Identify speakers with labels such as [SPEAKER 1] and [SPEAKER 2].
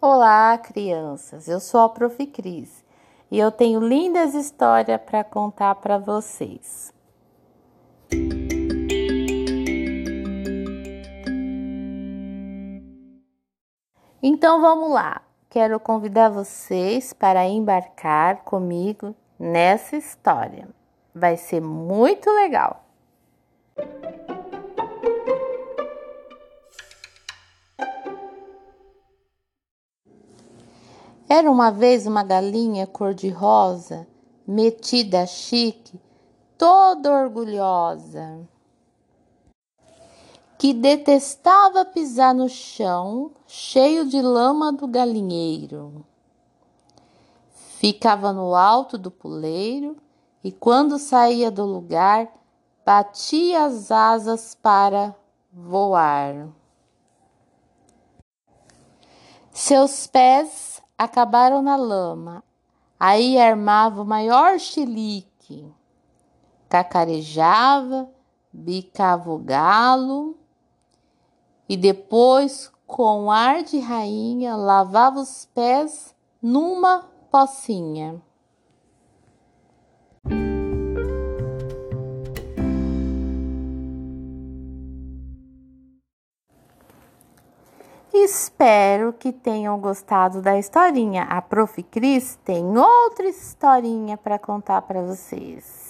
[SPEAKER 1] Olá, crianças. Eu sou a Prof. Cris e eu tenho lindas histórias para contar para vocês. Então vamos lá. Quero convidar vocês para embarcar comigo nessa história. Vai ser muito legal. Era uma vez uma galinha cor-de-rosa, metida chique, toda orgulhosa, que detestava pisar no chão cheio de lama do galinheiro. Ficava no alto do puleiro e, quando saía do lugar, batia as asas para voar. Seus pés acabaram na lama. Aí armava o maior chilique, cacarejava, bicava o galo e depois, com ar de rainha, lavava os pés numa pocinha. Espero que tenham gostado da historinha. A Prof. Cris tem outra historinha para contar para vocês.